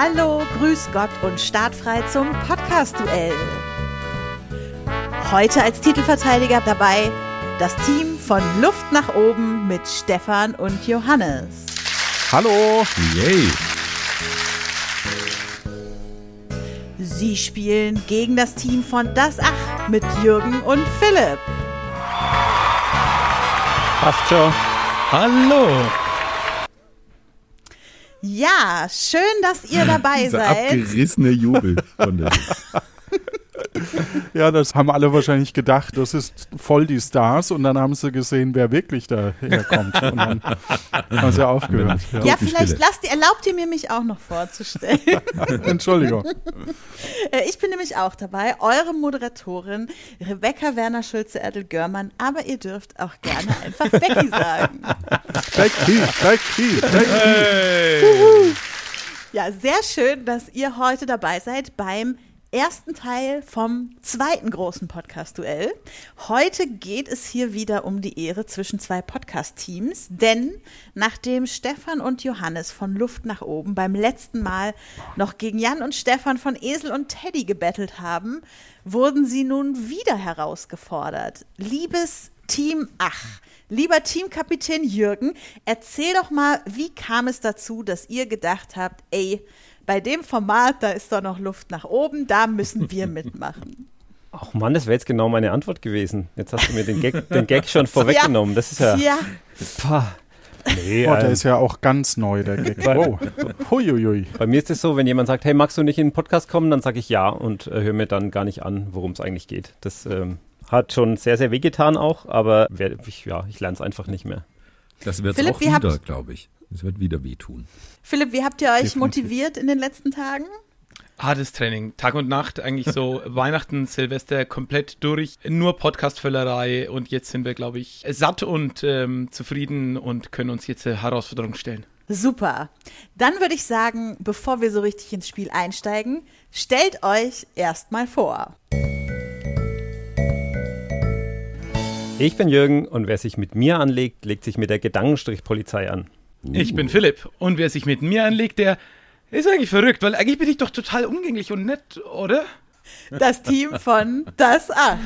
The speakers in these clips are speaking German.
Hallo, Grüß Gott und startfrei zum Podcast-Duell. Heute als Titelverteidiger dabei das Team von Luft nach oben mit Stefan und Johannes. Hallo! Yay! Sie spielen gegen das Team von Das Ach mit Jürgen und Philipp. Passt schon. Hallo! Ja, schön, dass ihr dabei Dieser seid. abgerissene Jubel von der Ja, das haben alle wahrscheinlich gedacht, das ist voll die Stars und dann haben sie gesehen, wer wirklich daherkommt. Und dann haben sie aufgehört. Ja. Ja, vielleicht lasst ihr, erlaubt ihr mir, mich auch noch vorzustellen. Entschuldigung. Äh, Ich bin nämlich auch dabei, eure Moderatorin Rebecca Werner Schulze-Erdel-Görmann, aber ihr dürft auch gerne einfach Becky sagen. Becky, Becky, Becky. Ja, sehr schön, dass ihr heute dabei seid beim ersten Teil vom zweiten großen Podcast-Duell. Heute geht es hier wieder um die Ehre zwischen zwei Podcast-Teams, denn nachdem Stefan und Johannes von Luft nach oben beim letzten Mal noch gegen Jan und Stefan von Esel und Teddy gebettelt haben, wurden sie nun wieder herausgefordert. Liebes Team Ach, lieber Teamkapitän Jürgen, erzähl doch mal, wie kam es dazu, dass ihr gedacht habt, ey, bei dem Format, da ist doch noch Luft nach oben, da müssen wir mitmachen. Ach Mann, das wäre jetzt genau meine Antwort gewesen. Jetzt hast du mir den Gag, den Gag schon vorweggenommen. Das ist ja. Ja, Pah. Nee, Oh, der ist ja auch ganz neu, der Gag. Oh. Huiuiui. bei mir ist es so, wenn jemand sagt, hey, magst du nicht in den Podcast kommen, dann sage ich ja und äh, höre mir dann gar nicht an, worum es eigentlich geht. Das ähm, hat schon sehr, sehr wehgetan auch, aber wer, ich, ja, ich lerne es einfach nicht mehr. Das wird Philipp, auch wieder, glaube ich. Es wird wieder wehtun. Philipp, wie habt ihr euch Definitiv. motiviert in den letzten Tagen? Hartes Training, Tag und Nacht, eigentlich so Weihnachten, Silvester komplett durch, nur Podcast-Völlerei und jetzt sind wir, glaube ich, satt und ähm, zufrieden und können uns jetzt eine Herausforderung stellen. Super. Dann würde ich sagen, bevor wir so richtig ins Spiel einsteigen, stellt euch erstmal vor. Ich bin Jürgen und wer sich mit mir anlegt, legt sich mit der Gedankenstrichpolizei an. Ich bin Philipp und wer sich mit mir anlegt, der ist eigentlich verrückt, weil eigentlich bin ich doch total umgänglich und nett, oder? Das Team von Das Ach.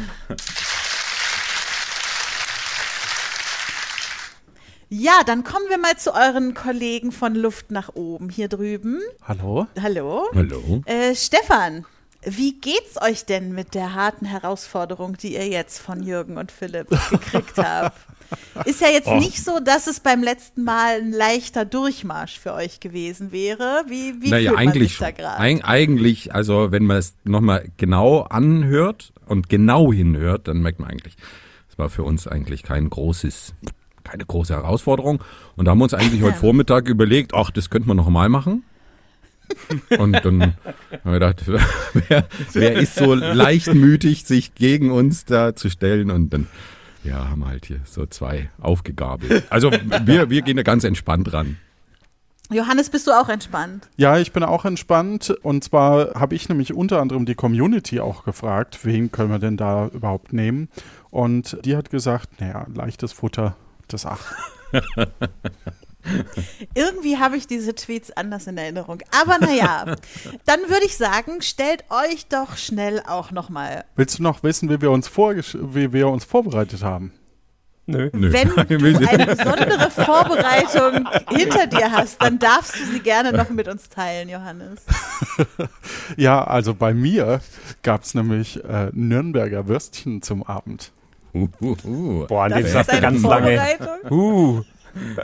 Ja, dann kommen wir mal zu euren Kollegen von Luft nach oben hier drüben. Hallo? Hallo. Hallo? Äh, Stefan, wie geht's euch denn mit der harten Herausforderung, die ihr jetzt von Jürgen und Philipp gekriegt habt? Ist ja jetzt Oh. nicht so, dass es beim letzten Mal ein leichter Durchmarsch für euch gewesen wäre. Wie, wie naja, fühlt man sich da gerade? Eig eigentlich, also wenn man es nochmal genau anhört und genau hinhört, dann merkt man eigentlich, es war für uns eigentlich kein großes, keine große Herausforderung. Und da haben wir uns eigentlich heute Vormittag überlegt, ach, das könnte man nochmal machen. Und dann haben wir gedacht, wer, wer ist so leichtmütig, sich gegen uns da zu stellen? Und dann, ja, haben wir halt hier so zwei aufgegabelt. Also wir, wir gehen da ganz entspannt ran. Johannes, bist du auch entspannt? Ja, ich bin auch entspannt. Und zwar habe ich nämlich unter anderem die Community auch gefragt, wen können wir denn da überhaupt nehmen? Und die hat gesagt, naja, leichtes Futter, das Ach. Irgendwie habe ich diese Tweets anders in Erinnerung. Aber naja, dann würde ich sagen, stellt euch doch schnell auch nochmal. Willst du noch wissen, wie wir uns, wie wir uns vorbereitet haben? Nö. Nö. Wenn du eine besondere Vorbereitung hinter dir hast, dann darfst du sie gerne noch mit uns teilen, Johannes. Ja, also bei mir gab es nämlich äh, Nürnberger Würstchen zum Abend. Uh, uh, uh. Boah, an Das dem eine ganz lange. Uh,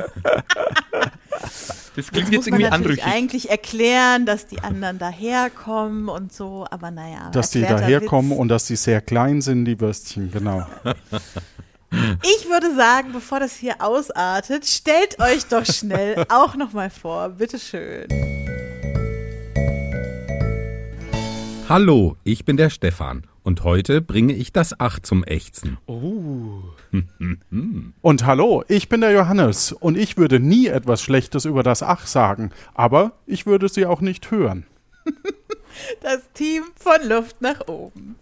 Das klingt Muss jetzt man irgendwie natürlich anrüchig. eigentlich erklären, dass die anderen daherkommen und so, aber naja. Dass die daherkommen Witz. und dass die sehr klein sind, die Würstchen, genau. Ich würde sagen, bevor das hier ausartet, stellt euch doch schnell auch nochmal vor. Bitteschön. Hallo, ich bin der Stefan und heute bringe ich das Ach zum Ächzen. Und hallo, ich bin der Johannes und ich würde nie etwas Schlechtes über das Ach sagen, aber ich würde sie auch nicht hören. Das Team von Luft nach oben.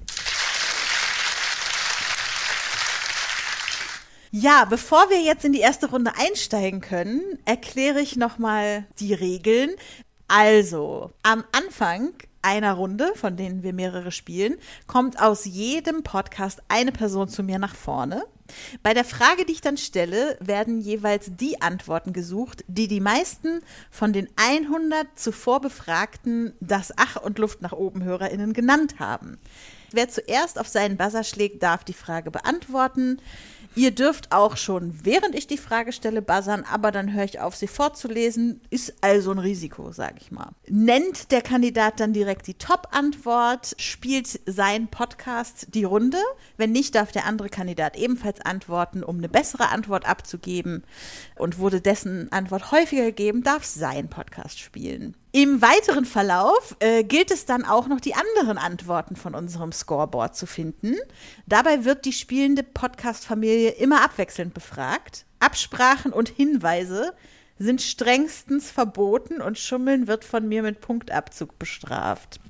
Ja, bevor wir jetzt in die erste Runde einsteigen können, erkläre ich nochmal die Regeln. Also, am Anfang einer Runde, von denen wir mehrere spielen, kommt aus jedem Podcast eine Person zu mir nach vorne. Bei der Frage, die ich dann stelle, werden jeweils die Antworten gesucht, die die meisten von den 100 zuvor befragten das Ach und Luft nach oben HörerInnen genannt haben. Wer zuerst auf seinen Buzzer schlägt, darf die Frage beantworten. Ihr dürft auch schon, während ich die Frage stelle, buzzern, aber dann höre ich auf, sie vorzulesen. Ist also ein Risiko, sage ich mal. Nennt der Kandidat dann direkt die Top-Antwort, spielt sein Podcast die Runde. Wenn nicht, darf der andere Kandidat ebenfalls antworten, um eine bessere Antwort abzugeben. Und wurde dessen Antwort häufiger gegeben, darf sein Podcast spielen. Im weiteren Verlauf äh, gilt es dann auch noch die anderen Antworten von unserem Scoreboard zu finden. Dabei wird die spielende Podcast-Familie immer abwechselnd befragt. Absprachen und Hinweise sind strengstens verboten und Schummeln wird von mir mit Punktabzug bestraft.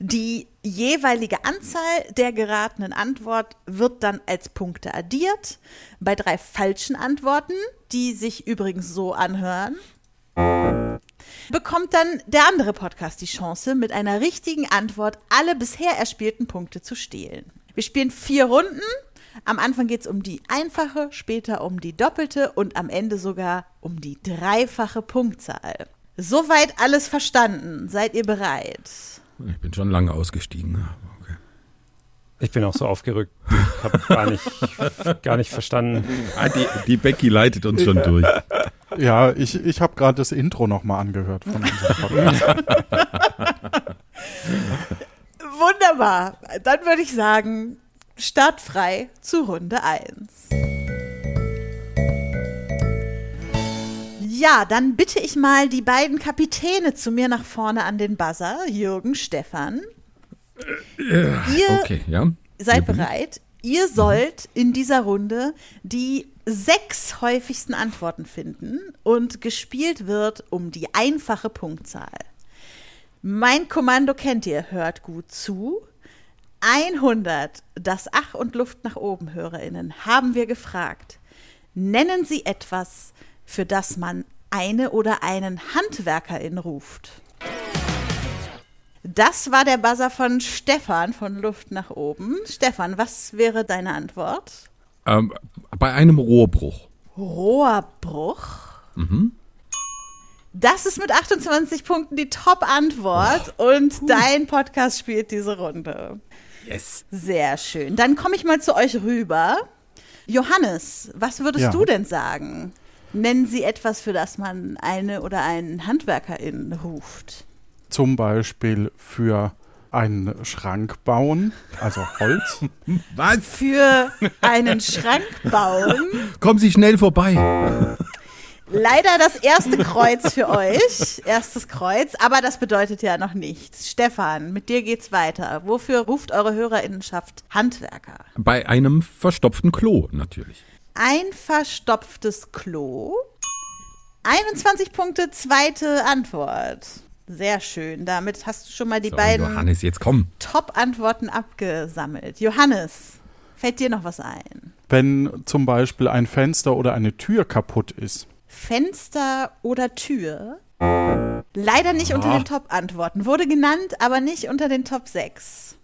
Die jeweilige Anzahl der geratenen Antwort wird dann als Punkte addiert. Bei drei falschen Antworten, die sich übrigens so anhören, bekommt dann der andere Podcast die Chance, mit einer richtigen Antwort alle bisher erspielten Punkte zu stehlen. Wir spielen vier Runden. Am Anfang geht es um die einfache, später um die doppelte und am Ende sogar um die dreifache Punktzahl. Soweit alles verstanden. Seid ihr bereit? Ich bin schon lange ausgestiegen. Okay. Ich bin auch so aufgerückt. Ich habe gar nicht, gar nicht verstanden. Ah, die, die Becky leitet uns schon durch. Ja, ich, ich habe gerade das Intro nochmal angehört von unserem Podcast. Wunderbar. Dann würde ich sagen, startfrei zu Runde 1. Ja, dann bitte ich mal die beiden Kapitäne zu mir nach vorne an den Buzzer, Jürgen, Stefan. Ihr Okay, ja. seid bereit. Ihr sollt in dieser Runde die sechs häufigsten Antworten finden und gespielt wird um die einfache Punktzahl. Mein Kommando kennt ihr, hört gut zu. 100, das Ach und Luft nach oben HörerInnen, haben wir gefragt. Nennen Sie etwas, für das man eine oder einen Handwerkerin ruft. Das war der Buzzer von Stefan von Luft nach oben. Stefan, was wäre deine Antwort? Ähm, bei einem Rohrbruch. Rohrbruch. Das ist mit 28 Punkten die Top-Antwort und dein Podcast spielt diese Runde. Yes. Sehr schön. Dann komme ich mal zu euch rüber. Johannes, was würdest Ja. du denn sagen? Nennen Sie etwas, für das man eine oder einen Handwerkerin ruft. Zum Beispiel für einen Schrank bauen, also Holz. Was? Für einen Schrank bauen. Kommen Sie schnell vorbei. Leider das erste Kreuz für euch. Erstes Kreuz, aber das bedeutet ja noch nichts. Stefan, mit dir geht's weiter. Wofür ruft eure Hörerinnenschaft Handwerker? Bei einem verstopften Klo natürlich. Ein verstopftes Klo. 21 Punkte, zweite Antwort. Sehr schön. Damit hast du schon mal die So, beiden Johannes, jetzt komm. Top-Antworten abgesammelt. Johannes, fällt dir noch was ein? Wenn zum Beispiel ein Fenster oder eine Tür kaputt ist. Fenster oder Tür? Leider nicht unter Ah. den Top-Antworten. Wurde genannt, aber nicht unter den Top 6.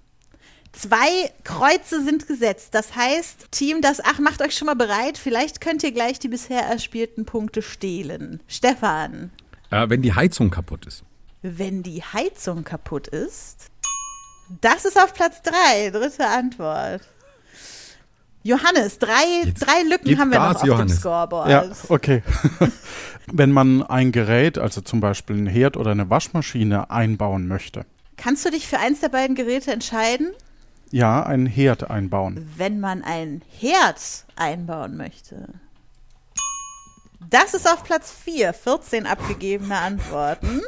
Zwei Kreuze sind gesetzt. Das heißt, Team, das Ach, macht euch schon mal bereit. Vielleicht könnt ihr gleich die bisher erspielten Punkte stehlen. Stefan, Äh, wenn die Heizung kaputt ist. Wenn die Heizung kaputt ist? Das ist auf Platz 3. Dritte Antwort. Johannes, drei, Jetzt drei Lücken haben wir Gas, noch auf dem Johannes. Scoreboard. Ja, okay. Wenn man ein Gerät, also zum Beispiel ein Herd oder eine Waschmaschine einbauen möchte. Kannst du dich für eins der beiden Geräte entscheiden? Ja, einen Herd einbauen. wenn man ein Herd einbauen möchte. Das ist auf Platz 4, 14 abgegebene Antworten.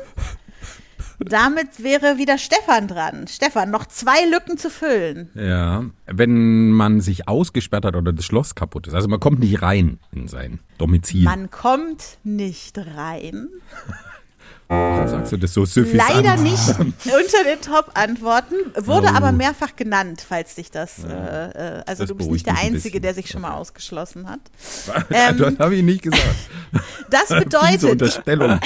Damit wäre wieder Stefan dran. Stefan, noch zwei Lücken zu füllen. Ja. Wenn man sich ausgesperrt hat oder das Schloss kaputt ist. Also man kommt nicht rein in sein Domizil. Man kommt nicht rein. Warum sagst du das so suffisant? Leider nicht unter den Top-Antworten, wurde Oh. aber mehrfach genannt, falls dich das, äh, äh, also Das du bist nicht der ein Einzige, bisschen. der sich schon mal ausgeschlossen hat. das Ähm, habe ich nicht gesagt. Das bedeutet, Unterstellung.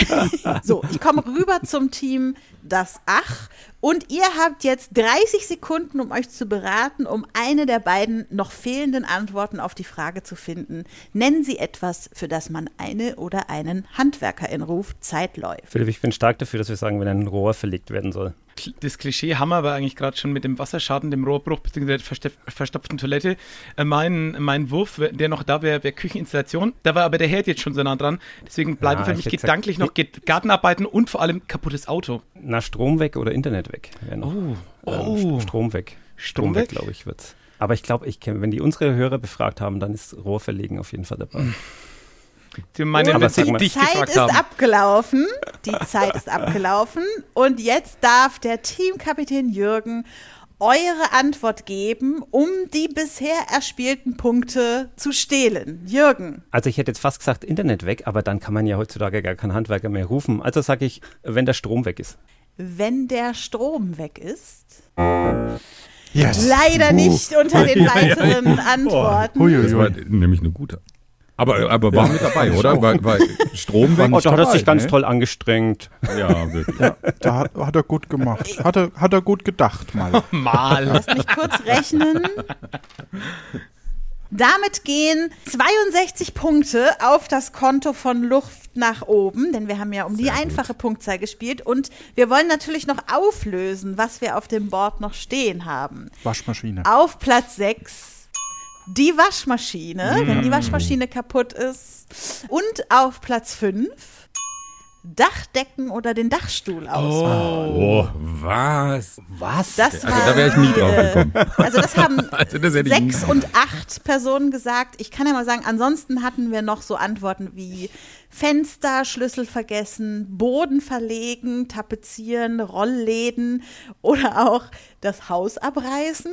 so, ich komme rüber zum Team das Ach und ihr habt jetzt 30 Sekunden, um euch zu beraten, um eine der beiden noch fehlenden Antworten auf die Frage zu finden. Nennen Sie etwas, für das man eine oder einen Handwerker in Ruf. Zeit läuft. Philipp, ich bin stark dafür, dass wir sagen, wenn ein Rohr verlegt werden soll. Das Klischee haben wir aber eigentlich gerade schon mit dem Wasserschaden, dem Rohrbruch bzw. der verstopften Toilette. Äh, mein, mein Wurf, der noch da wäre, wäre Kücheninstallation. Da war aber der Herd jetzt schon so nah dran. Deswegen bleiben Ja, für ich mich gesagt, gedanklich noch Gartenarbeiten und vor allem kaputtes Auto. Na, Strom weg oder Internet weg. Noch. Oh, Ähm, St- Strom weg. Strom weg? glaube ich, wird's. Aber ich glaube, ich wenn die unsere Hörer befragt haben, dann ist Rohrverlegen auf jeden Fall dabei. Die sie mal- Die dich Zeit ist haben. abgelaufen. Die Zeit ist abgelaufen. Und jetzt darf der Teamkapitän Jürgen eure Antwort geben, um die bisher erspielten Punkte zu stehlen. Jürgen, Also ich hätte jetzt fast gesagt Internet weg, aber dann kann man ja heutzutage gar keinen Handwerker mehr rufen. Also sage ich, wenn der Strom weg ist. wenn der Strom weg ist? Yes. Leider Uh. nicht unter den weiteren Oh, Antworten. Das war nämlich eine gute. Aber, aber war mit dabei, oder? Weil, weil Strom weg. Oh, da hat er sich ganz ne? toll angestrengt. Ja, wirklich. Da hat, hat er gut gemacht. Hat er, hat er gut gedacht mal. Mal. Lass mich kurz rechnen. Damit gehen 62 Punkte auf das Konto von Luft nach oben, denn wir haben ja um die Sehr gut. einfache Punktzahl gespielt und wir wollen natürlich noch auflösen, was wir auf dem Board noch stehen haben. Waschmaschine. Auf Platz 6 die Waschmaschine, wenn die Waschmaschine kaputt ist. Und auf Platz 5 Dachdecken oder den Dachstuhl ausbauen. Oh, was? Was? Das Also war, da wäre ich nie drauf gekommen. Also das haben Also das sechs und acht Personen gesagt. Ich kann ja mal sagen, ansonsten hatten wir noch so Antworten wie Fenster, Schlüssel vergessen, Boden verlegen, tapezieren, Rollläden oder auch das Haus abreißen.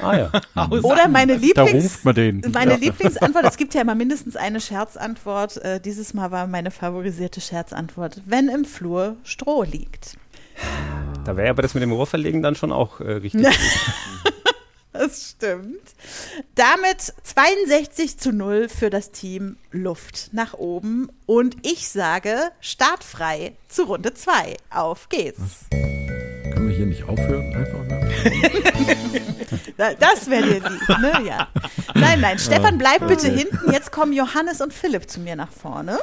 Ah ja. Oder meine Da Lieblings... ruft man den. Meine Ja. Lieblingsantwort, es gibt ja immer mindestens eine Scherzantwort. Äh, dieses Mal war meine favorisierte Scherzantwort, wenn im Flur Stroh liegt. Da wäre aber das mit dem Rohrverlegen dann schon auch äh, richtig. Das stimmt. Damit 62 zu 0 für das Team Luft nach oben. Und ich sage startfrei zu Runde 2. Auf geht's. Können wir hier nicht aufhören? Einfach mal. Da- Das wäre dir lieb, ne? Ja. Nein, nein, Stefan, bleib bitte hinten. Jetzt kommen Johannes und Philipp zu mir nach vorne.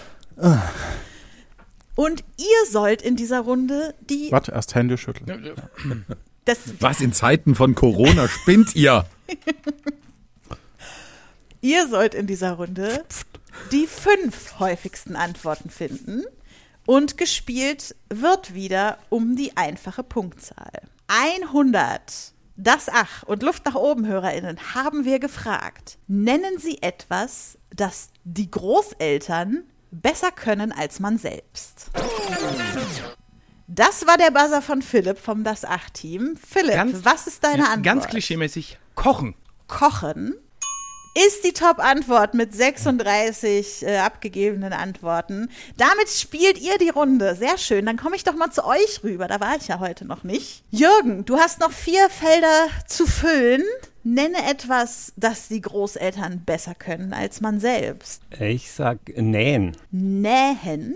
Und ihr sollt in dieser Runde die. Warte, erst Hände schütteln. Das, Was in Zeiten von Corona spinnt ihr? Ihr sollt in dieser Runde die fünf häufigsten Antworten finden und gespielt wird wieder um die einfache Punktzahl. 100. Das Ach und Luft nach oben HörerInnen haben wir gefragt. Nennen Sie etwas, das die Großeltern besser können als man selbst. Das war der Buzzer von Philipp vom Das Ach-Team. Philipp, Ganz- was ist deine Antwort? Ganz klischeemäßig. Kochen. Kochen ist die Top-Antwort mit 36 äh, abgegebenen Antworten. Damit spielt ihr die Runde. Sehr schön. Dann komme ich doch mal zu euch rüber. Da war ich ja heute noch nicht. Jürgen, du hast noch vier Felder zu füllen. Nenne etwas, das die Großeltern besser können als man selbst. Ich sag nähen. Nähen.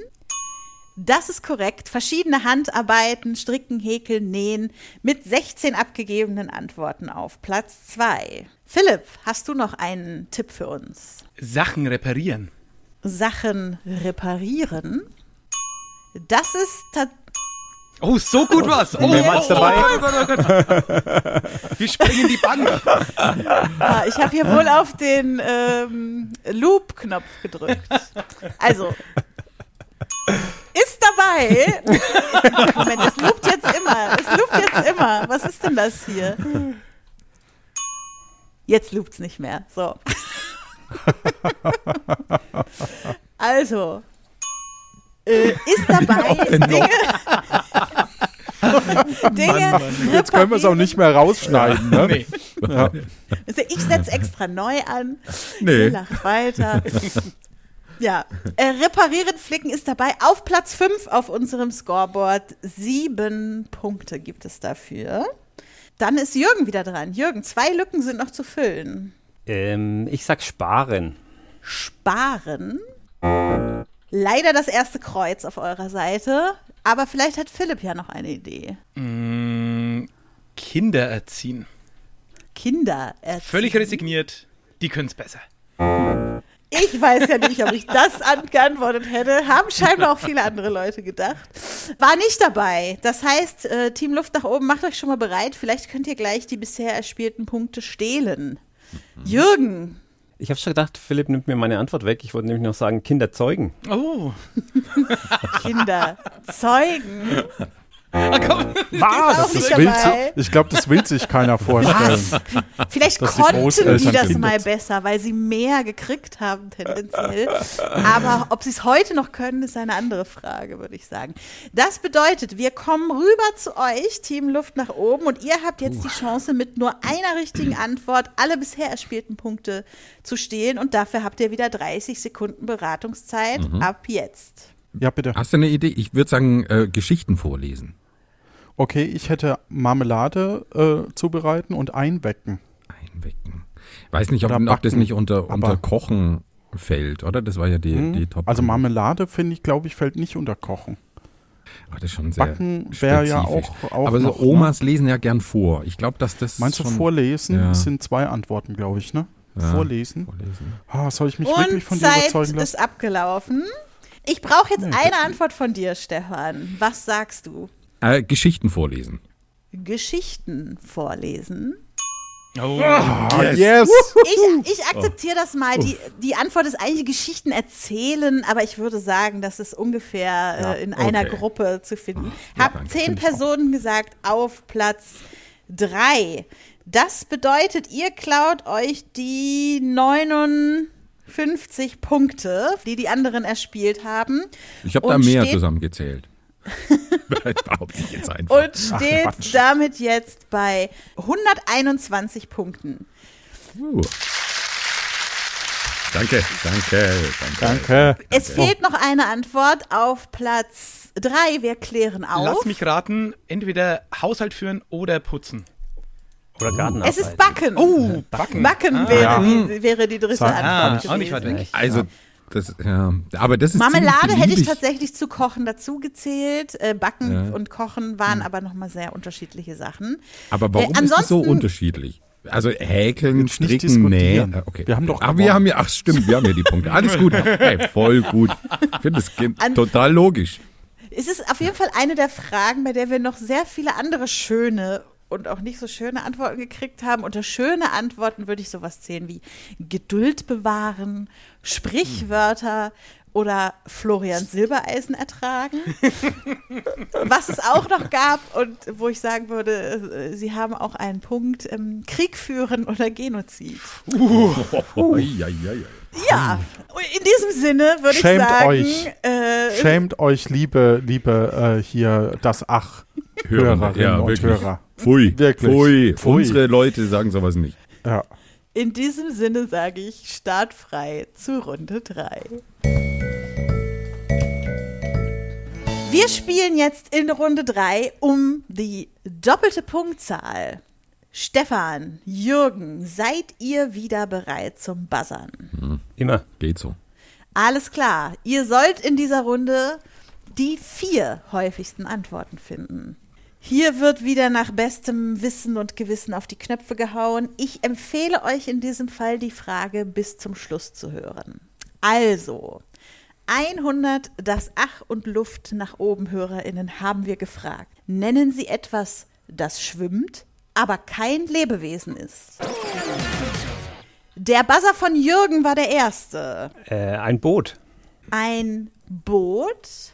Das ist korrekt. Verschiedene Handarbeiten, Stricken, Häkeln, Nähen mit 16 abgegebenen Antworten auf Platz 2. Philipp, hast du noch einen Tipp für uns? Sachen reparieren. Sachen reparieren. Das ist ta- Oh, so gut was. Oh, Wer war's dabei? Oh Gott, oh Gott, oh Gott. Wir springen die Bank. ah, ich habe hier wohl auf den ähm, Loop-Knopf gedrückt. Also ist dabei. Moment, es loopt jetzt immer. Es loopt jetzt immer. Was ist denn das hier? Jetzt loopt's nicht mehr. So. Also äh, ist dabei Dinge, Dinge Jetzt können wir es auch nicht mehr rausschneiden. Ne? Nee. Ja. Also ich setze extra neu an. Nee. Ihr lacht weiter. Ja, äh, reparieren, flicken ist dabei. Auf Platz 5 auf unserem Scoreboard. Sieben Punkte gibt es dafür. Dann ist Jürgen wieder dran. Jürgen, zwei Lücken sind noch zu füllen. Ähm, ich sag sparen. Sparen. Leider das erste Kreuz auf eurer Seite. Aber vielleicht hat Philipp ja noch eine Idee. Mm, Kinder erziehen. Kinder erziehen. Völlig resigniert. Die können es besser. Ich weiß ja nicht, ob ich das an- geantwortet hätte. Haben scheinbar auch viele andere Leute gedacht. War nicht dabei. Das heißt, äh, Team Luft nach oben, macht euch schon mal bereit. Vielleicht könnt ihr gleich die bisher erspielten Punkte stehlen. Jürgen, Ich habe schon gedacht, Philipp nimmt mir meine Antwort weg. Ich wollte nämlich noch sagen, Kinder zeugen. Oh. Kinder, Zeugen. Ah, komm. Was? Das will dabei. si- ich glaube, das will sich keiner vorstellen. Vielleicht Dass die konnten die Großeltern das mal besser, weil sie mehr gekriegt haben tendenziell. Aber ob sie es heute noch können, ist eine andere Frage, würde ich sagen. Das bedeutet, wir kommen rüber zu euch, Team Luft nach oben, und ihr habt jetzt die Chance, mit nur einer richtigen Antwort alle bisher erspielten Punkte zu stehlen. Und dafür habt ihr wieder 30 Sekunden Beratungszeit ab jetzt. Ja, bitte. Hast du eine Idee? Ich würde sagen, äh, Geschichten vorlesen. Okay, ich hätte Marmelade äh, zubereiten und einwecken. Einwecken. Weiß nicht, ob, ob das nicht unter, unter Kochen fällt, oder? Das war ja die, Hm? die Top. Also Marmelade, finde ich, glaube ich, fällt nicht unter Kochen. Ah, das ist schon sehr Backen wäre ja auch, auch Aber so noch, ne? Omas lesen ja gern vor. Ich glaube, dass das Meinst du schon vorlesen? Ja. Das sind zwei Antworten, glaube ich, ne? Ja. Vorlesen. vorlesen. Ah, soll ich mich Und wirklich von dir Zeit überzeugen lassen? ist abgelaufen. Ich brauche jetzt Nee, eine Antwort von dir, Stefan. Was sagst du? Äh, Geschichten vorlesen. Geschichten vorlesen. Oh. Ah, yes! Ich, ich akzeptiere das mal. Die, die Antwort ist eigentlich Geschichten erzählen, aber ich würde sagen, das ist ungefähr äh, in einer okay. Gruppe zu finden. Ja, Hab danke, zehn. Personen gesagt auf Platz drei. Das bedeutet, ihr klaut euch die 59 Punkte, die die anderen erspielt haben. Ich habe da mehr zusammengezählt. Behaupte ich jetzt einfach. Und steht Quatsch. damit jetzt bei 121 Punkten. Uh. Danke, danke, danke. Danke. Es fehlt noch eine Antwort auf Platz drei. Wir klären auf. Lass mich raten, entweder Haushalt führen oder putzen. Oder Garten es ist Backen. Oh, backen. Backen Ah. wäre, Ja. die, wäre die dritte Sag- Ah, Antwort. auch nicht weit weg. Also, das, ja, aber das ist Marmelade hätte ich tatsächlich zu Kochen dazu gezählt. Äh, Backen Ja. Und Kochen waren aber nochmal sehr unterschiedliche Sachen. Aber warum Äh, ist das so unterschiedlich? Also häkeln, stricken, nähen. Äh, Okay. Wir haben doch Ach, wir haben ja, ach stimmt, wir haben ja die Punkte. Alles gut. Hey, voll gut. Ich finde das ge- An- total logisch. Es ist auf jeden Fall eine der Fragen, bei der wir noch sehr viele andere schöne und auch nicht so schöne Antworten gekriegt haben. Unter schöne Antworten würde ich sowas zählen wie Geduld bewahren, Sprichwörter oder Florian Silbereisen ertragen. Was es auch noch gab und wo ich sagen würde, äh, sie haben auch einen Punkt, ähm, Krieg führen oder Genozid. Oh, ja, ja, ja. Ja, und in diesem Sinne würde ich Schämt sagen, euch. Äh, Schämt euch, liebe, liebe äh, hier das Ach. Hörerinnen ja, und wirklich. Hörer. Pfui, Wirklich. Pfui. Pfui. Unsere Leute sagen sowas nicht. Ja. In diesem Sinne sage ich startfrei zu Runde 3. Wir spielen jetzt in Runde 3 um die doppelte Punktzahl. Stefan, Jürgen, seid ihr wieder bereit zum Buzzern? Immer. Geht so. Alles klar, ihr sollt in dieser Runde die vier häufigsten Antworten finden. Hier wird wieder nach bestem Wissen und Gewissen auf die Knöpfe gehauen. Ich empfehle euch in diesem Fall die Frage bis zum Schluss zu hören. Also, 100 das Ach und Luft nach oben Hörerinnen haben wir gefragt. Nennen Sie etwas, das schwimmt, aber kein Lebewesen ist. Der Buzzer von Jürgen war der erste. Äh, ein Boot. Ein Boot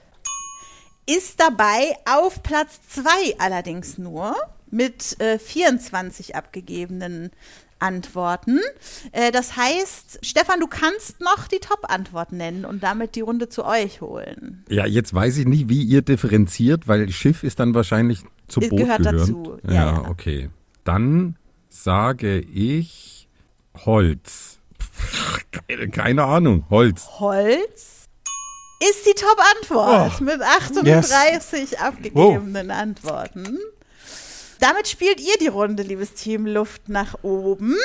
ist dabei auf Platz 2 allerdings nur mit äh, 24 abgegebenen Antworten. Äh, das heißt, Stefan, du kannst noch die Top-Antwort nennen und damit die Runde zu euch holen. Ja, jetzt weiß ich nicht, wie ihr differenziert, weil Schiff ist dann wahrscheinlich zu Boot gehört gehörend. dazu, ja, Ja, ja. okay. Dann sage ich Holz. Keine Ahnung. Holz. Holz ist die Top-Antwort Oh. mit 38 abgegebenen Antworten. Damit spielt ihr die Runde, liebes Team Luft nach oben.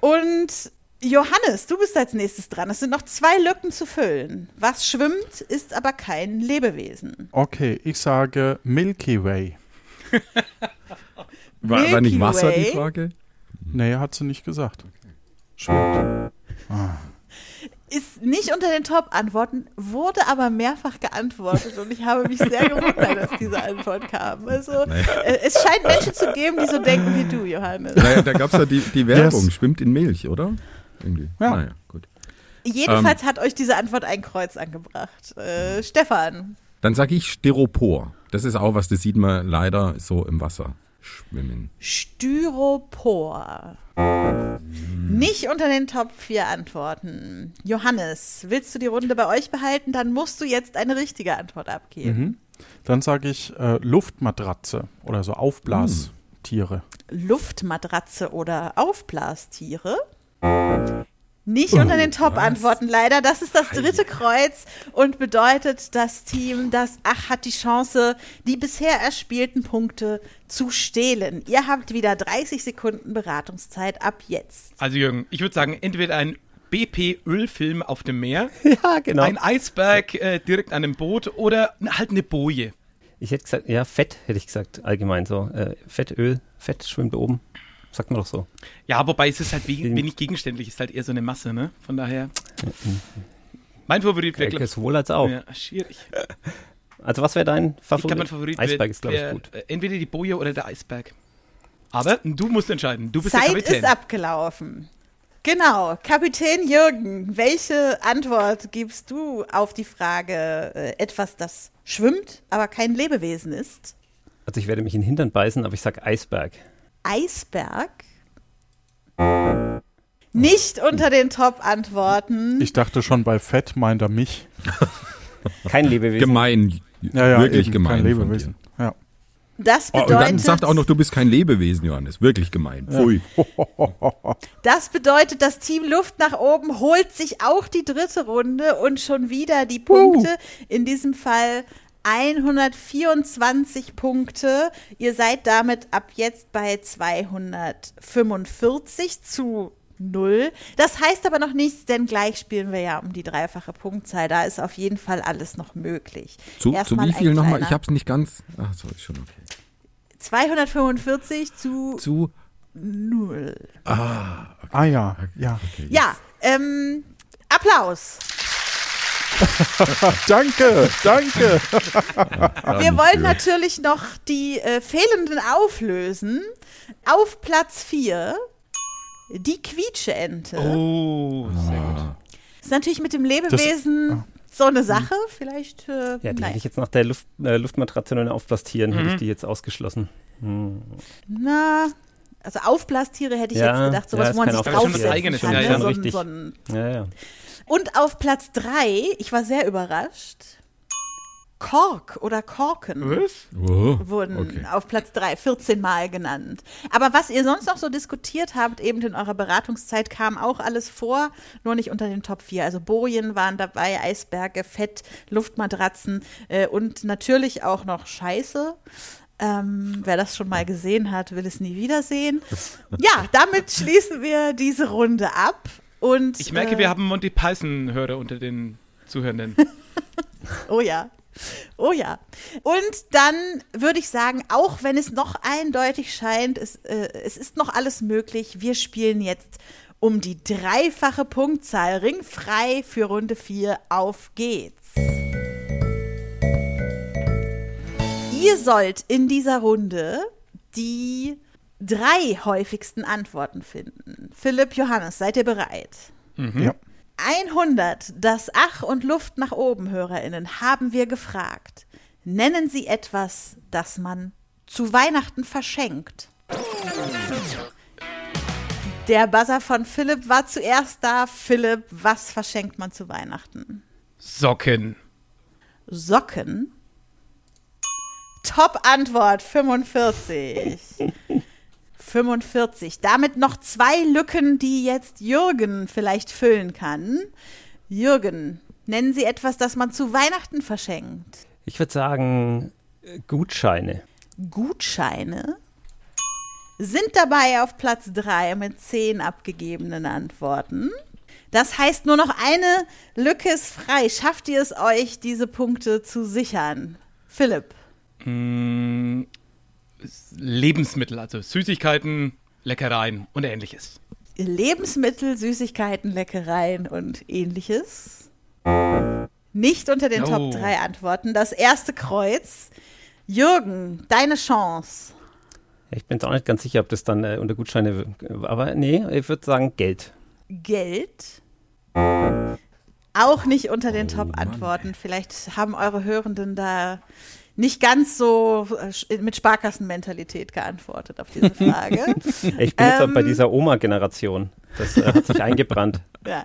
Und Johannes, du bist als nächstes dran. Es sind noch zwei Lücken zu füllen. Was schwimmt, ist aber kein Lebewesen. Okay, ich sage Milky Way. War, war nicht Wasser die Way? Frage? Nee, hat sie nicht gesagt. Schwimmt. Ist nicht unter den Top-Antworten, wurde aber mehrfach geantwortet und ich habe mich sehr gewundert, dass diese Antwort kam. Also, Naja. äh, es scheint Menschen zu geben, die so denken wie du, Johannes. Naja, da gab es ja die, die Werbung. Yes. Schwimmt in Milch, oder? Irgendwie. Ja. Naja, gut. Jedenfalls hat euch diese Antwort ein Kreuz angebracht. Äh, Stefan, Dann sage ich Styropor. Das ist auch was, das sieht man leider so im Wasser schwimmen. Styropor. Nicht unter den Top 4 Antworten. Johannes, willst du die Runde bei euch behalten? Dann musst du jetzt eine richtige Antwort abgeben. Dann sage ich äh, Luftmatratze oder so Aufblastiere. Luftmatratze oder Aufblastiere? Nicht unter den Top-Antworten leider. Das ist das dritte Kreuz und bedeutet, das Team, das Ach hat die Chance, die bisher erspielten Punkte zu stehlen. Ihr habt wieder 30 Sekunden Beratungszeit ab jetzt. Also Jürgen, ich würde sagen, entweder ein BP-Ölfilm auf dem Meer, Ja, genau. ein Eisberg äh, direkt an einem Boot oder halt eine Boje. Ich hätte gesagt, ja, Fett hätte ich gesagt, allgemein so. Äh, Fett, Öl, Fett schwimmt oben. Sagt man doch so. Ja, wobei es ist halt we wenig gegenständlich, es ist halt eher so eine Masse, ne? Von daher. Mein Favorit wäre, Äh, glaub- sowohl als auch. ja, schwierig. Also was wäre dein Ich Favorit? glaube, mein Favorit Eisberg wär- ist, glaube ich, gut. äh, Entweder die Boje oder der Eisberg. Aber du musst entscheiden. Du bist der Zeit Kapitän. ist abgelaufen. Genau, Kapitän Jürgen, welche Antwort gibst du auf die Frage, äh, etwas, das schwimmt, aber kein Lebewesen ist? Also ich werde mich in den Hintern beißen, aber ich sag Eisberg. Eisberg? Nicht unter den Top-Antworten. Ich dachte schon bei Fett meint er mich. Kein Lebewesen. Gemein. Ja, ja, Wirklich eben, gemein. Kein von Lebewesen. Ja. Das dir. Oh, und dann bedeutet, sagt auch noch, du bist kein Lebewesen, Johannes. Wirklich gemein. Pfui. das bedeutet, das Team Luft nach oben holt sich auch die dritte Runde und schon wieder die Punkte. In diesem Fall 124 Punkte. Ihr seid damit ab jetzt bei 245 zu 0. Das heißt aber noch nichts, denn gleich spielen wir ja um die dreifache Punktzahl. Da ist auf jeden Fall alles noch möglich. Zu, zu wie viel nochmal? Ich hab's nicht ganz. Ach, so, ist schon okay. 245 zu Zu. 0. Ah ja, ja. Okay, Ja, ähm, Applaus. Danke, danke. Wir wollen natürlich noch die äh, fehlenden auflösen. Auf Platz 4 die Quietscheente. Oh, sehr gut. Ist natürlich mit dem Lebewesen so eine Sache. Vielleicht, äh, Ja, die naja. hätte ich jetzt nach der Luft, äh, Luftmatratze und den Aufblastieren, hätte ich die jetzt ausgeschlossen. Hm. na, also Aufblastiere hätte ich Ja, jetzt gedacht, sowas, ja, wo man sich draufsetzen Das ist schon was Eigenes, kann. ja, ne? ja. So ein, Richtig. so ein Ja, ja. Und auf Platz 3, ich war sehr überrascht, Kork oder Korken. Was? Oh, wurden okay. auf Platz 3 14 Mal genannt. Aber was ihr sonst noch so diskutiert habt, eben in eurer Beratungszeit, kam auch alles vor, nur nicht unter den Top 4. Also Bojen waren dabei, Eisberge, Fett, Luftmatratzen äh, und natürlich auch noch Scheiße. Ähm, wer das schon mal gesehen hat, will es nie wiedersehen. Ja, damit schließen wir diese Runde ab. Und, Ich merke, äh, wir haben Monty Python-Hörer unter den Zuhörenden. Oh ja. Oh ja. Und dann würde ich sagen, auch wenn es noch eindeutig scheint, es, äh, es ist noch alles möglich. Wir spielen jetzt um die dreifache Punktzahl ringfrei für Runde 4. Auf geht's. Ihr sollt in dieser Runde die drei häufigsten Antworten finden. Philipp, Johannes, seid ihr bereit? Ja. 100 das Ach und Luft nach oben Hörerinnen haben wir gefragt. Nennen Sie etwas, das man zu Weihnachten verschenkt. Der Buzzer von Philipp war zuerst da. Philipp, was verschenkt man zu Weihnachten? Socken. Socken. Top Antwort 45. 45. Damit noch zwei Lücken, die jetzt Jürgen vielleicht füllen kann. Jürgen, nennen Sie etwas, das man zu Weihnachten verschenkt. Ich würde sagen, Gutscheine. Gutscheine sind dabei auf Platz 3 mit 10 abgegebenen Antworten. Das heißt, nur noch eine Lücke ist frei. Schafft ihr es euch, diese Punkte zu sichern? Philipp. Lebensmittel, also Süßigkeiten, Leckereien und ähnliches. Lebensmittel, Süßigkeiten, Leckereien und ähnliches. Nicht unter den Oh. Top 3 Antworten. Das erste Kreuz. Jürgen, deine Chance. Ich bin jetzt auch nicht ganz sicher, ob das dann äh, unter Gutscheine, aber nee, ich würde sagen Geld. Geld. Auch nicht unter den Oh, Top-Antworten. Vielleicht haben eure Hörenden da nicht ganz so äh, mit Sparkassenmentalität geantwortet auf diese Frage. Ich bin jetzt auch bei Ähm. dieser Oma-Generation. Das äh, hat sich eingebrannt. ja.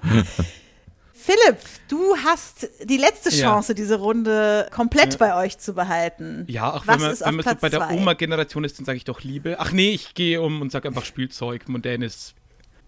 Philipp, du hast die letzte Ja. Chance, diese Runde komplett Ja. bei euch zu behalten. Ja, auch Was wenn man, wenn man so bei der? Oma-Generation ist, dann sage ich doch Liebe. Ach nee, ich gehe um und sage einfach Spielzeug, modernes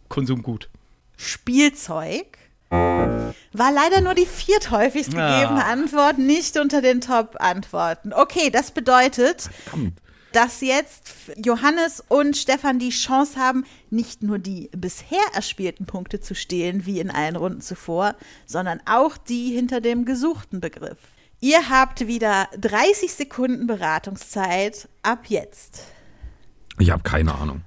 Konsumgut. Spielzeug. War leider nur die vierthäufigst Ah. gegebene Antwort, nicht unter den Top-Antworten. Okay, das bedeutet, Verdammt. dass jetzt Johannes und Stefan die Chance haben, nicht nur die bisher erspielten Punkte zu stehlen, wie in allen Runden zuvor, sondern auch die hinter dem gesuchten Begriff. Ihr habt wieder 30 Sekunden Beratungszeit ab jetzt. Ich habe keine Ahnung.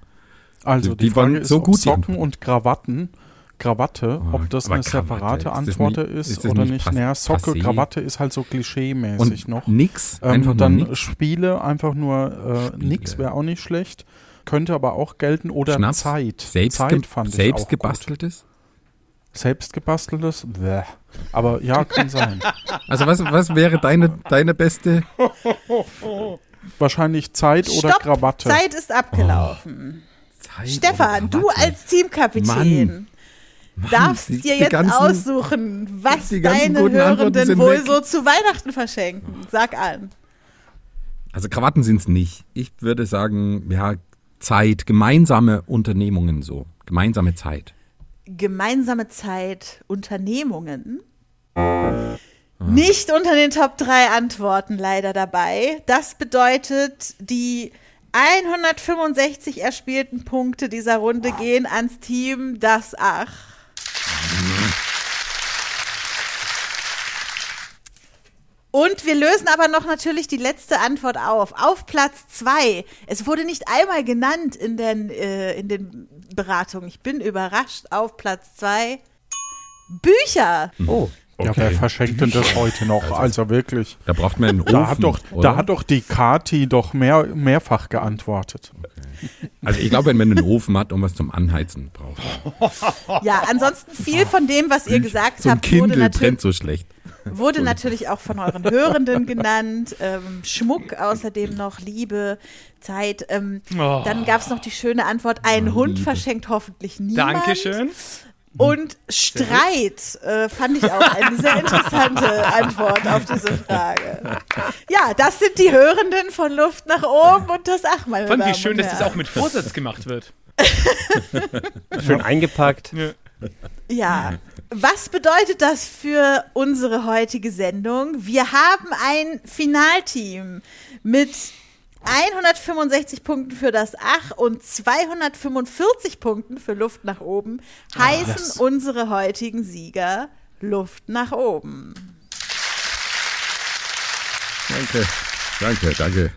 Also Die die, Frage waren ist, so gut, die Socken und Krawatten, Krawatte, Oh, ob das aber eine Krawatte, separate ist das Antwort ist, ist das oder nicht Naja, Socke, passé? Krawatte ist halt so klischee-mäßig Und noch. nix, Ähm, einfach nur dann nix. Spiele, einfach nur äh, Spiele. nix wäre auch nicht schlecht. Könnte aber auch gelten. Oder Schnaps, Zeit. Selbst, Zeit fand ich selbst auch gut. gebasteltes. Selbst gebasteltes? Bäh. Aber ja, kann sein. Also was, was wäre deine, deine beste? Wahrscheinlich Zeit oder Stopp, Krawatte. Zeit ist abgelaufen. Zeit Stefan, oder du Krawatte? als Teamkapitän darfst die- dir jetzt ganzen- aussuchen, was deine Hörenden wohl weg. so zu Weihnachten verschenken. Sag an. Also Krawatten sind es nicht. Ich würde sagen, ja, Zeit, gemeinsame Unternehmungen so. Gemeinsame Zeit. Gemeinsame Zeit, Unternehmungen. Nicht unter den Top 3 Antworten leider dabei. Das bedeutet, die 165 erspielten Punkte dieser Runde gehen ans Team Das Ach. Und wir lösen aber noch natürlich die letzte Antwort auf. Auf Platz 2. Es wurde nicht einmal genannt in den, äh, in den Beratungen. Ich bin überrascht. Auf Platz 2. Bücher. Oh, Ja, wer verschenkt denn das heute noch? Also, wirklich. Da braucht man einen Ofen, Da hat doch, oder? da hat doch die Kati doch mehr, mehrfach geantwortet. Also ich glaube, wenn man einen Ofen hat und was zum Anheizen braucht. Ja, ansonsten viel von dem, was ihr gesagt So habt, wurde, Kindle natür brennt so schlecht. wurde natürlich auch von euren Hörenden genannt. Ähm, Schmuck außerdem noch, Liebe, Zeit. Ähm, Oh. Dann gab es noch die schöne Antwort, ein Hund verschenkt hoffentlich niemand. Dankeschön. Und Streit äh, fand ich auch eine sehr interessante Antwort auf diese Frage. Ja, das sind die Hörenden von Luft nach oben und das Ach, meine Fand Damen wie schön, dass das auch mit Vorsatz gemacht wird. schön eingepackt. Ja. Ja, was bedeutet das für unsere heutige Sendung? Wir haben ein Finalteam mit 165 Punkten für das Ach und 245 Punkten für Luft nach oben heißen yes. unsere heutigen Sieger Luft nach oben. Danke, danke, danke.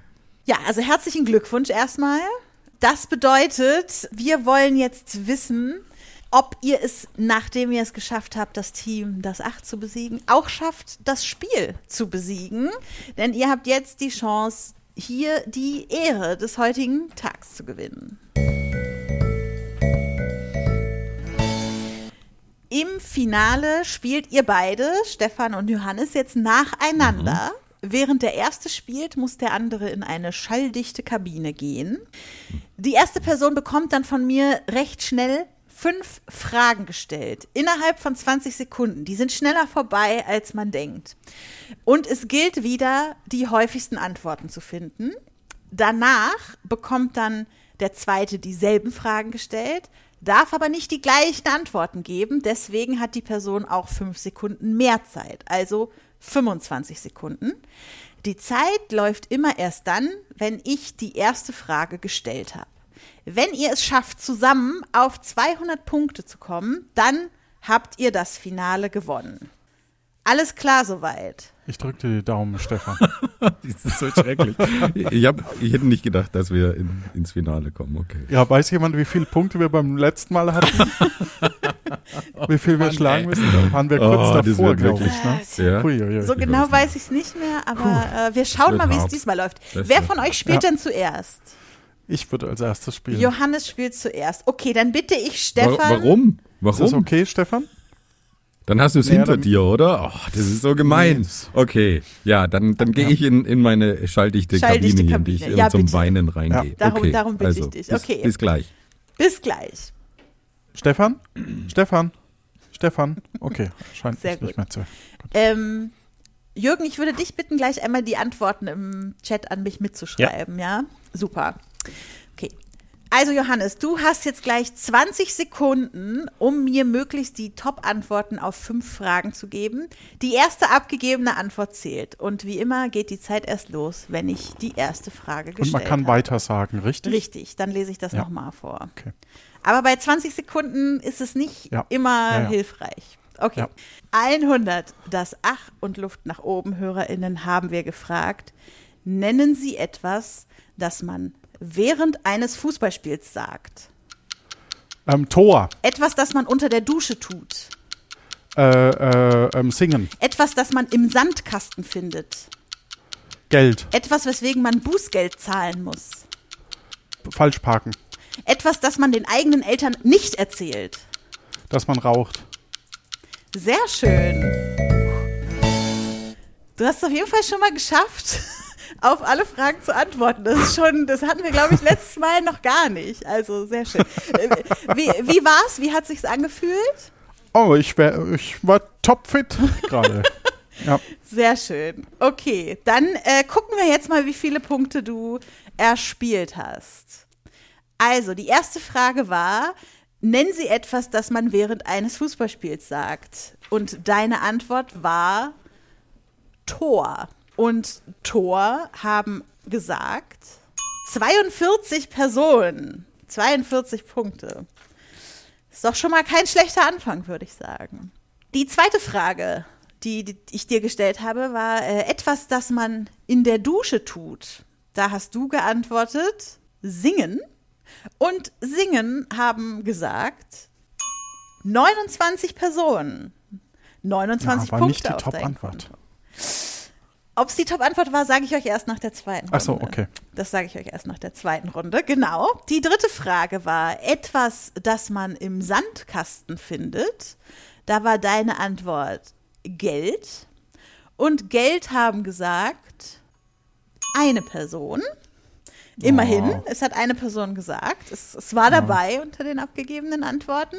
Ja, also herzlichen Glückwunsch erstmal. Das bedeutet, wir wollen jetzt wissen, ob ihr es, nachdem ihr es geschafft habt, das Team, das Acht zu besiegen, auch schafft, das Spiel zu besiegen. Denn ihr habt jetzt die Chance, hier die Ehre des heutigen Tags zu gewinnen. Im Finale spielt ihr beide, Stefan und Johannes, jetzt nacheinander. Während der erste spielt, muss der andere in eine schalldichte Kabine gehen. Die erste Person bekommt dann von mir recht schnell fünf Fragen gestellt. Innerhalb von 20 Sekunden. Die sind schneller vorbei, als man denkt. Und es gilt wieder, die häufigsten Antworten zu finden. Danach bekommt dann der zweite dieselben Fragen gestellt, darf aber nicht die gleichen Antworten geben. Deswegen hat die Person auch fünf Sekunden mehr Zeit, also 25 Sekunden. Die Zeit läuft immer erst dann, wenn ich die erste Frage gestellt habe. Wenn ihr es schafft, zusammen auf 200 Punkte zu kommen, dann habt ihr das Finale gewonnen. Alles klar soweit. Ich drücke dir die Daumen, Stefan. Das ist so schrecklich. Ich, hab, ich hätte nicht gedacht, dass wir in, ins Finale kommen. Okay. Ja, weiß jemand, wie viele Punkte wir beim letzten Mal hatten? wie viel wir schlagen müssen? Da waren wir kurz Oh, davor, glaube ich. Ne? Sehr. Huiuiui. So genau weiß ich es nicht mehr, aber äh, wir schauen mal, wie es diesmal läuft. Wer von euch spielt Ja. denn zuerst? Ich würde als erstes spielen. Johannes spielt zuerst. Okay, dann bitte ich Wa- Stefan. Warum? Ist das Warum? okay, Stefan? Dann hast du es Ja, hinter dir, oder? Oh, das ist so gemein. Nee. Okay, ja, dann, dann gehe ich in, in meine schalldichte, Schalldichte Kabine hier, in die ich Kabine. immer Ja, zum bitte. Weinen reingehe. Ja. Darum- okay, darum bitte also, ich dich. Bis, Okay. bis gleich. Bis gleich. Stefan? Stefan? Stefan? Okay, scheint Sehr mich nicht gut. mehr zu. Ähm, Jürgen, ich würde dich bitten, gleich einmal die Antworten im Chat an mich mitzuschreiben, ja? Super. Okay. Also Johannes, du hast jetzt gleich 20 Sekunden, um mir möglichst die Top-Antworten auf fünf Fragen zu geben. Die erste abgegebene Antwort zählt. Und wie immer geht die Zeit erst los, wenn ich die erste Frage Und gestellt man kann habe. weiter sagen, richtig? Richtig, dann lese ich das Ja. nochmal vor. Okay. Aber bei 20 Sekunden ist es nicht Ja. immer Ja, ja. hilfreich. Okay. Ja. 100, das Ach und Luft nach oben HörerInnen haben wir gefragt. Nennen Sie etwas, das man während eines Fußballspiels sagt. Ähm, Tor, Etwas, das man unter der Dusche tut. äh, äh, ähm, Singen, Etwas, das man im Sandkasten findet. Geld, Etwas, weswegen man Bußgeld zahlen muss. falsch parken, Etwas, das man den eigenen Eltern nicht erzählt. dass man raucht. Sehr schön. Du hast es auf jeden Fall schon mal geschafft, auf alle Fragen zu antworten. Das ist schon, das hatten wir, glaube ich, letztes Mal noch gar nicht. Also sehr schön. Äh, Wie, wie war's? Wie hat sich's angefühlt? Oh, ich, wär, ich war topfit gerade. ja. Sehr schön. Okay, dann äh, gucken wir jetzt mal, wie viele Punkte du erspielt hast. Also, die erste Frage war, nennen Sie etwas, das man während eines Fußballspiels sagt. Und deine Antwort war Tor. Und Tor haben gesagt 42 Personen. 42 Punkte. Ist doch schon mal kein schlechter Anfang, würde ich sagen. Die zweite Frage, die, die ich dir gestellt habe, war äh, etwas, das man in der Dusche tut. Da hast du geantwortet, singen. Und singen haben gesagt 29 Personen. 29 Ja, war Punkte nicht die Top-Antwort. Ob es die Top-Antwort war, sage ich euch erst nach der zweiten Runde. Ach so, okay. Das sage ich euch erst nach der zweiten Runde. Genau. Die dritte Frage war etwas, das man im Sandkasten findet. Da war deine Antwort Geld. Und Geld haben gesagt eine Person. Immerhin, Oh. es hat eine Person gesagt. Es, es war dabei unter den abgegebenen Antworten.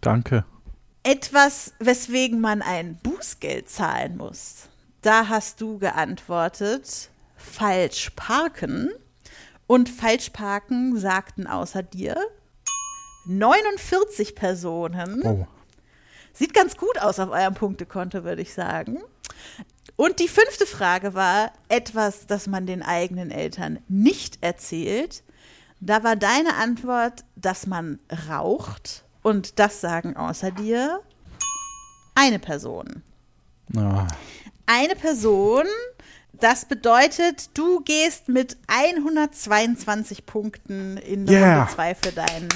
Danke. Etwas, weswegen man ein Bußgeld zahlen muss. Da hast du geantwortet, falsch parken. Und falsch parken sagten außer dir 49 Personen. Oh. Sieht ganz gut aus auf eurem Punktekonto, würde ich sagen. Und die fünfte Frage war etwas, das man den eigenen Eltern nicht erzählt. Da war deine Antwort, dass man raucht. Und das sagen außer dir eine Person. Ah. Eine Person, das bedeutet, du gehst mit 122 Punkten in Yeah. Runde 2 für deinen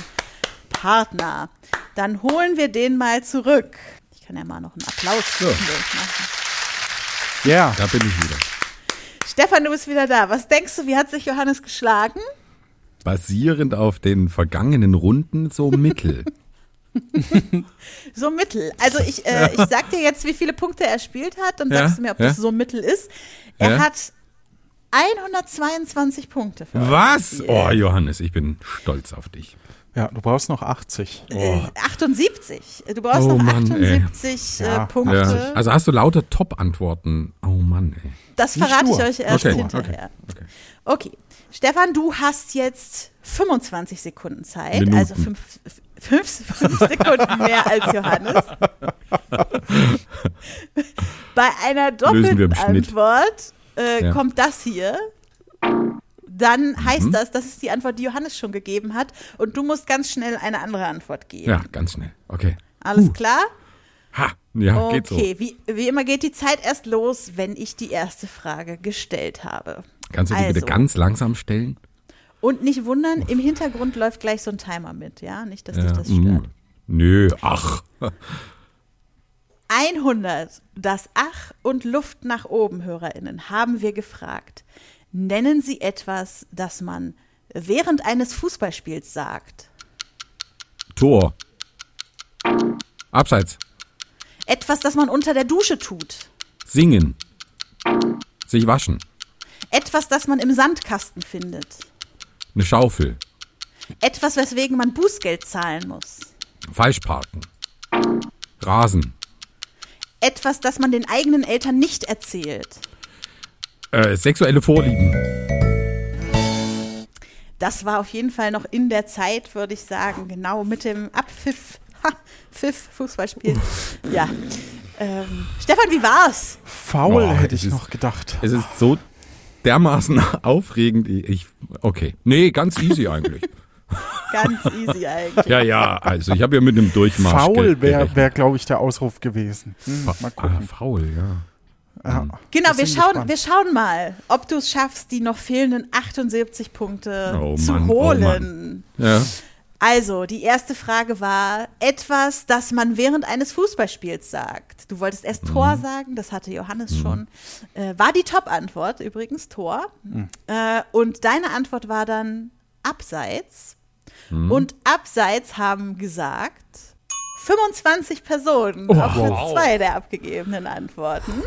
Partner. Dann holen wir den mal zurück. Ich kann ja mal noch einen Applaus zwischendurch machen. Ja, Da bin ich wieder. Stefan, du bist wieder da. Was denkst du, wie hat sich Johannes geschlagen? Basierend auf den vergangenen Runden so mittel. So mittel. Also ich, äh, ich sag dir jetzt, wie viele Punkte er spielt hat, dann Ja, sagst du mir, ob ja. das so mittel ist. Er Ja. hat 122 Punkte Was? Oh, Johannes, ich bin stolz auf dich. Ja, du brauchst noch 80. Äh, 78. Du brauchst Oh noch Mann, ey. 78 äh, Ja. Punkte. Ja. Also hast du lauter Top-Antworten. Oh Mann, ey. Das Nicht verrate ich nur. euch erst Okay, hinterher. okay, Okay. Stefan, du hast jetzt 25 Sekunden Zeit, Minuten. also fünf, fünf, fünf Sekunden mehr als Johannes. Bei einer doppelten. Antwort äh, Ja. kommt das hier. Dann heißt Mhm. das, das ist die Antwort, die Johannes schon gegeben hat. Und du musst ganz schnell eine andere Antwort geben. Ja, ganz schnell. Okay. Alles klar? Ha, ja, geht so. Okay, wie, wie immer geht die Zeit erst los, wenn ich die erste Frage gestellt habe. Kannst du die bitte Also. ganz langsam stellen? Und nicht wundern, im Hintergrund läuft gleich so ein Timer mit, ja? Nicht, dass dich das mm. stört. Nö, ach. 100, das Ach und Luft nach oben HörerInnen haben wir gefragt. Nennen Sie etwas, das man während eines Fußballspiels sagt. Tor. Abseits. Etwas, das man unter der Dusche tut. Singen. Sich waschen. Etwas, das man im Sandkasten findet. Eine Schaufel. Etwas, weswegen man Bußgeld zahlen muss. Falsch parken. Rasen. Etwas, das man den eigenen Eltern nicht erzählt. Äh, sexuelle Vorlieben. Das war auf jeden Fall noch in der Zeit, würde ich sagen, genau mit dem Abpfiff, ha, Pfiff, Fußballspiel. Ja. Ähm, Stefan, wie war's? Faul Boah, hätte ich ist- noch gedacht. Es ist so dermaßen aufregend. Ich, okay. Nee, ganz easy eigentlich. Ganz easy eigentlich. Ja, ja, also ich habe ja mit einem Durchmarsch. Faul wäre, wär, glaube ich, der Ausruf gewesen. Hm, mal Ah, gucken. faul, ja. Ja. Genau, wir schauen, gespannt. wir schauen mal, ob du es schaffst, die noch fehlenden 78 Punkte Oh zu Mann, oh holen. Ja. Also, die erste Frage war etwas, das man während eines Fußballspiels sagt. Du wolltest erst Tor sagen, das hatte Johannes schon. Äh, war die Top-Antwort übrigens, Tor. Äh, und deine Antwort war dann Abseits. Und Abseits haben gesagt 25 Personen auf Platz wow. zwei der abgegebenen Antworten.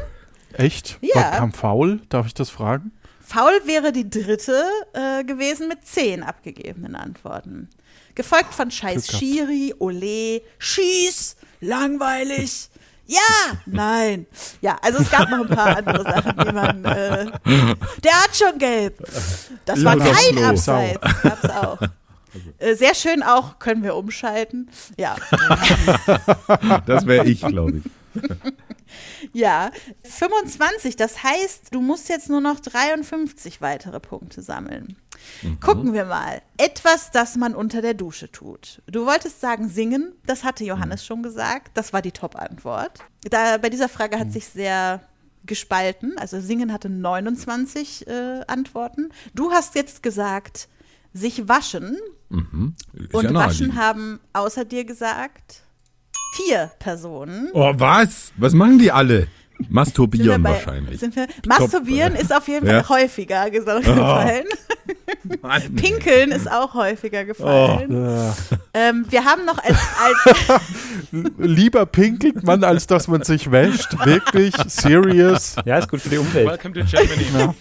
Echt? Ja. Was kam faul? Darf ich das fragen? Faul wäre die dritte äh, gewesen mit zehn abgegebenen Antworten. Gefolgt von Scheiß. Schiri, Ole, Schieß, langweilig. Ja, nein. Ja, also es gab noch ein paar andere Sachen, die man. Äh, der hat schon gelb. Das war kein. Abseits. Gab's auch. Äh, Sehr schön auch, können wir umschalten. Ja. Das wäre ich, glaube ich. Ja, 25, das heißt, du musst jetzt nur noch 53 weitere Punkte sammeln. Gucken wir mal. Etwas, das man unter der Dusche tut. Du wolltest sagen singen, das hatte Johannes schon gesagt, das war die Top-Antwort. Da, bei dieser Frage hat sich sehr gespalten, also singen hatte 29 äh, Antworten. Du hast jetzt gesagt, sich waschen Ist und ja waschen haben außer dir gesagt vier Personen. Oh, was? Was machen die alle? Sind wir Masturbieren bei- wahrscheinlich. Sind wir, masturbieren ist auf jeden Fall Ja. häufiger ge- gefallen. Mann, ey. Pinkeln ist auch häufiger gefallen. Äh, Ähm, wir haben noch als, als lieber pinkelt man, als dass man sich wäscht. Wirklich serious. Ja, ist gut für die Umwelt. Welcome to Germany.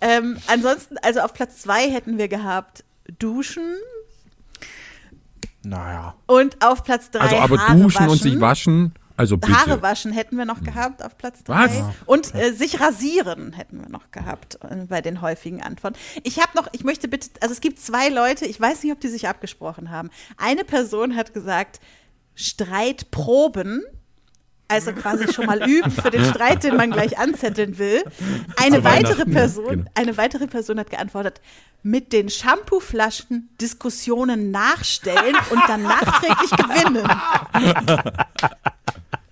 ähm, ansonsten, also auf Platz zwei hätten wir gehabt Duschen Naja. und auf Platz drei Also aber Haare duschen waschen. und sich waschen, also bitte. Haare waschen hätten wir noch gehabt auf Platz drei. Was? Und äh, sich rasieren hätten wir noch gehabt äh, bei den häufigen Antworten. Ich habe noch, ich möchte bitte, also es gibt zwei Leute, ich weiß nicht, ob die sich abgesprochen haben. Eine Person hat gesagt, Streitproben. Also quasi schon mal üben für den Streit, den man gleich anzetteln will. Eine weitere Person, genau. eine weitere Person hat geantwortet, mit den Shampooflaschen Diskussionen nachstellen und dann nachträglich gewinnen.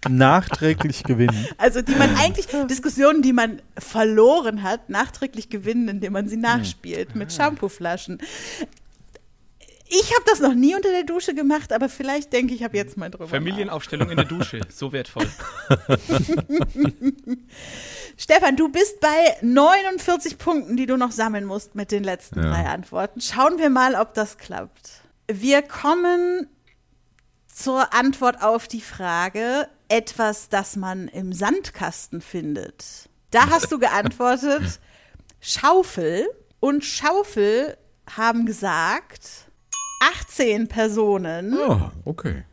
Nachträglich gewinnen. Also die man eigentlich, Diskussionen, die man verloren hat, nachträglich gewinnen, indem man sie nachspielt mit Shampooflaschen. Ich habe das noch nie unter der Dusche gemacht, aber vielleicht denke ich, habe jetzt mal drüber. nach. Familienaufstellung in der Dusche, so wertvoll. Stefan, du bist bei 49 Punkten, die du noch sammeln musst mit den letzten Ja. drei Antworten. Schauen wir mal, ob das klappt. Wir kommen zur Antwort auf die Frage, etwas, das man im Sandkasten findet. Da hast du geantwortet, Schaufel. Und Schaufel haben gesagt, 18 Personen. Oh, okay.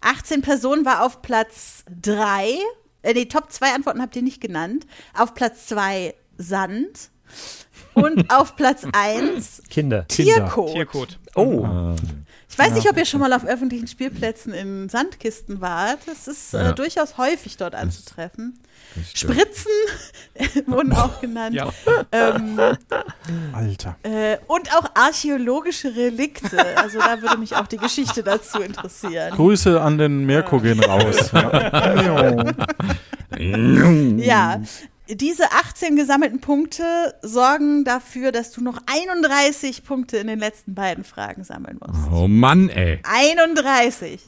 18 Personen war auf Platz 3. Äh, die Top 2 Antworten habt ihr nicht genannt. Auf Platz 2 Sand. Und auf Platz 1 Kinder. Tierkot. Tiercode. Oh. Ich weiß nicht, ob ihr schon mal auf öffentlichen Spielplätzen in Sandkisten wart. Das ist äh, Ja. durchaus häufig dort anzutreffen. Spritzen wurden auch genannt. Ja. Ähm, Alter. äh, und auch archäologische Relikte. Also da würde mich auch die Geschichte dazu interessieren. Grüße an den Mirko gehen raus. Ja, diese 18 gesammelten Punkte sorgen dafür, dass du noch 31 Punkte in den letzten beiden Fragen sammeln musst. Oh Mann, ey. 31.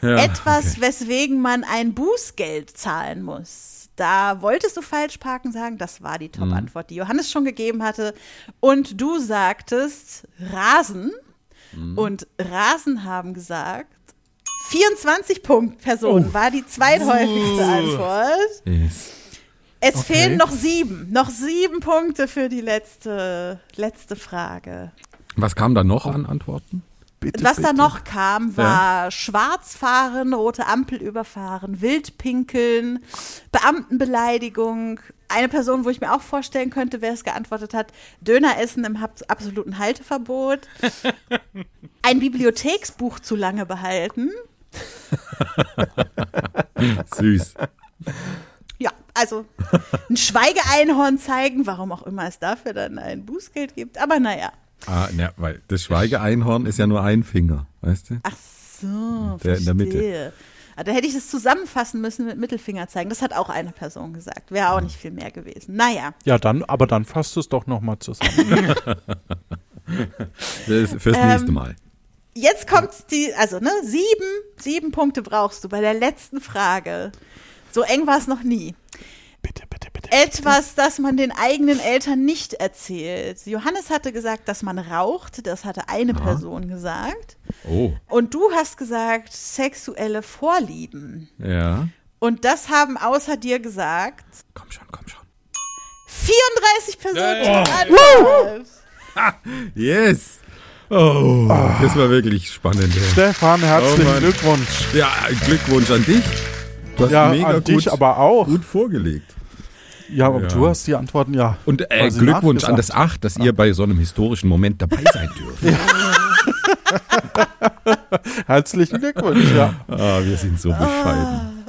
Ja, Etwas, okay. weswegen man ein Bußgeld zahlen muss. Da wolltest du falsch parken sagen, das war die Mhm. Top-Antwort, die Johannes schon gegeben hatte. Und du sagtest Rasen. Mhm. Und Rasen haben gesagt, 24 Punkt Personen Oh. war die zweithäufigste Antwort. Yes. Es Okay. fehlen noch sieben. Noch sieben Punkte für die letzte, letzte Frage. Was kam da noch an Antworten? Bitte, Was da bitte. noch kam, war Schwarzfahren, rote Ampel überfahren, Wildpinkeln, Beamtenbeleidigung. Eine Person, wo ich mir auch vorstellen könnte, wer es geantwortet hat, Döner essen im absoluten Halteverbot, ein Bibliotheksbuch zu lange behalten. Süß. Ja, also ein Schweigeeinhorn zeigen, warum auch immer es dafür dann ein Bußgeld gibt. Aber naja. Ah, ne, weil das Schweigeeinhorn ist ja nur ein Finger, weißt du? Ach so, Der in der Mitte. verstehe. Ah, Da hätte ich das zusammenfassen müssen mit Mittelfinger zeigen. Das hat auch eine Person gesagt. Wäre auch nicht viel mehr gewesen. Naja, Ja, dann, aber dann fasst es doch nochmal zusammen. Das fürs Ähm, nächste Mal. jetzt kommt die, also ne, sieben, sieben Punkte brauchst du bei der letzten Frage. So eng war es noch nie. bitte, bitte, bitte. Etwas, das man den eigenen Eltern nicht erzählt. Johannes hatte gesagt, dass man raucht. Das hatte eine Person gesagt. Oh, Und du hast gesagt, sexuelle Vorlieben. ja. Und das haben außer dir gesagt Komm schon, komm schon. 34 Personen. Hey. Antwort. Yes! Oh, das war wirklich spannend. Stefan, herzlichen Oh. Glückwunsch. Ja, Glückwunsch an dich. Du hast Ja, mega an gut, dich aber auch. gut vorgelegt. Ja, aber Ja. du hast die Antworten ja. Und äh, Glückwunsch an das Acht, dass ihr bei so einem historischen Moment dabei sein dürft. Herzlichen Glückwunsch, ja. Ah, wir sind so bescheiden.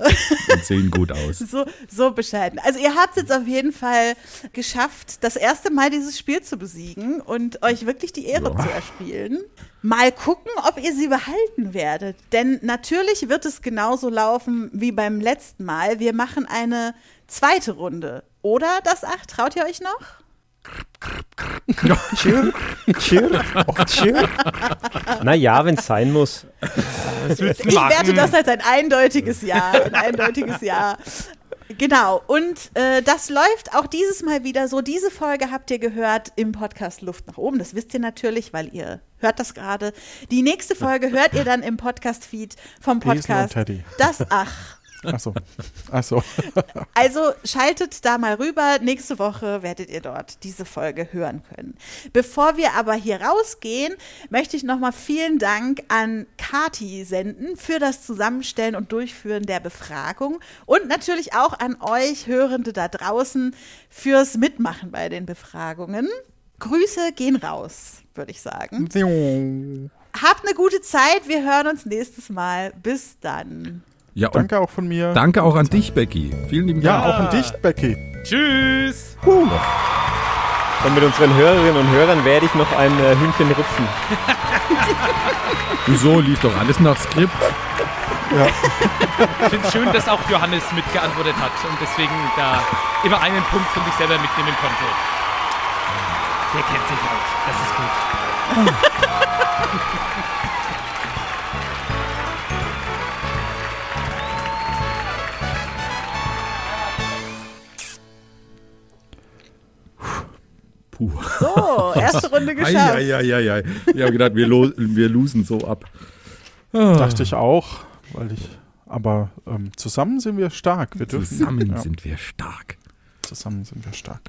Und sehen gut aus. So, so bescheiden. Also ihr habt es jetzt auf jeden Fall geschafft, das erste Mal dieses Spiel zu besiegen und euch wirklich die Ehre Ja. zu erspielen. Mal gucken, ob ihr sie behalten werdet. Denn natürlich wird es genauso laufen wie beim letzten Mal. Wir machen eine zweite Runde. Oder das Acht? Traut ihr euch noch? Tschür, tschür, tschür. Naja, wenn es sein muss. Ich werte das als ein eindeutiges Ja. Ein eindeutiges Ja. Genau, und äh, das läuft auch dieses Mal wieder so. Diese Folge habt ihr gehört im Podcast Luft nach oben. Das wisst ihr natürlich, weil ihr hört das gerade. Die nächste Folge hört ihr dann im Podcast-Feed vom Besen und Podcast Teddy. Das Ach. Achso. Also schaltet da mal rüber. Nächste Woche werdet ihr dort diese Folge hören können. Bevor wir aber hier rausgehen, möchte ich nochmal vielen Dank an Kati senden für das Zusammenstellen und Durchführen der Befragung und natürlich auch an euch Hörende da draußen fürs Mitmachen bei den Befragungen. Grüße gehen raus, würde ich sagen. Habt eine gute Zeit. Wir hören uns nächstes Mal. Bis dann. Ja, Danke auch von mir. danke auch an dich, Becky. Vielen lieben Ja, Dank. auch an dich, Becky. Tschüss. Und mit unseren Hörerinnen und Hörern werde ich noch ein äh, Hühnchen rupfen. Wieso lief doch alles nach Skript? Ich finde es schön, dass auch Johannes mitgeantwortet hat und deswegen da immer einen Punkt von sich selber mitnehmen konnte. Der kennt sich aus. Das ist gut. Puh. So, erste Runde geschafft. Eieieiei. Ich habe gedacht, wir, lo wir losen so ab. Dachte ich auch, weil ich. Aber ähm, zusammen sind wir stark. Wir dürfen, Zusammen ja, sind wir stark. zusammen sind wir stark.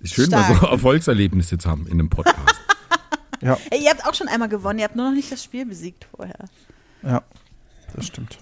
Ist schön, mal Stark. so Erfolgserlebnisse zu haben in einem Podcast. Ja, Ey, ihr habt auch schon einmal gewonnen, ihr habt nur noch nicht das Spiel besiegt vorher. ja, das stimmt.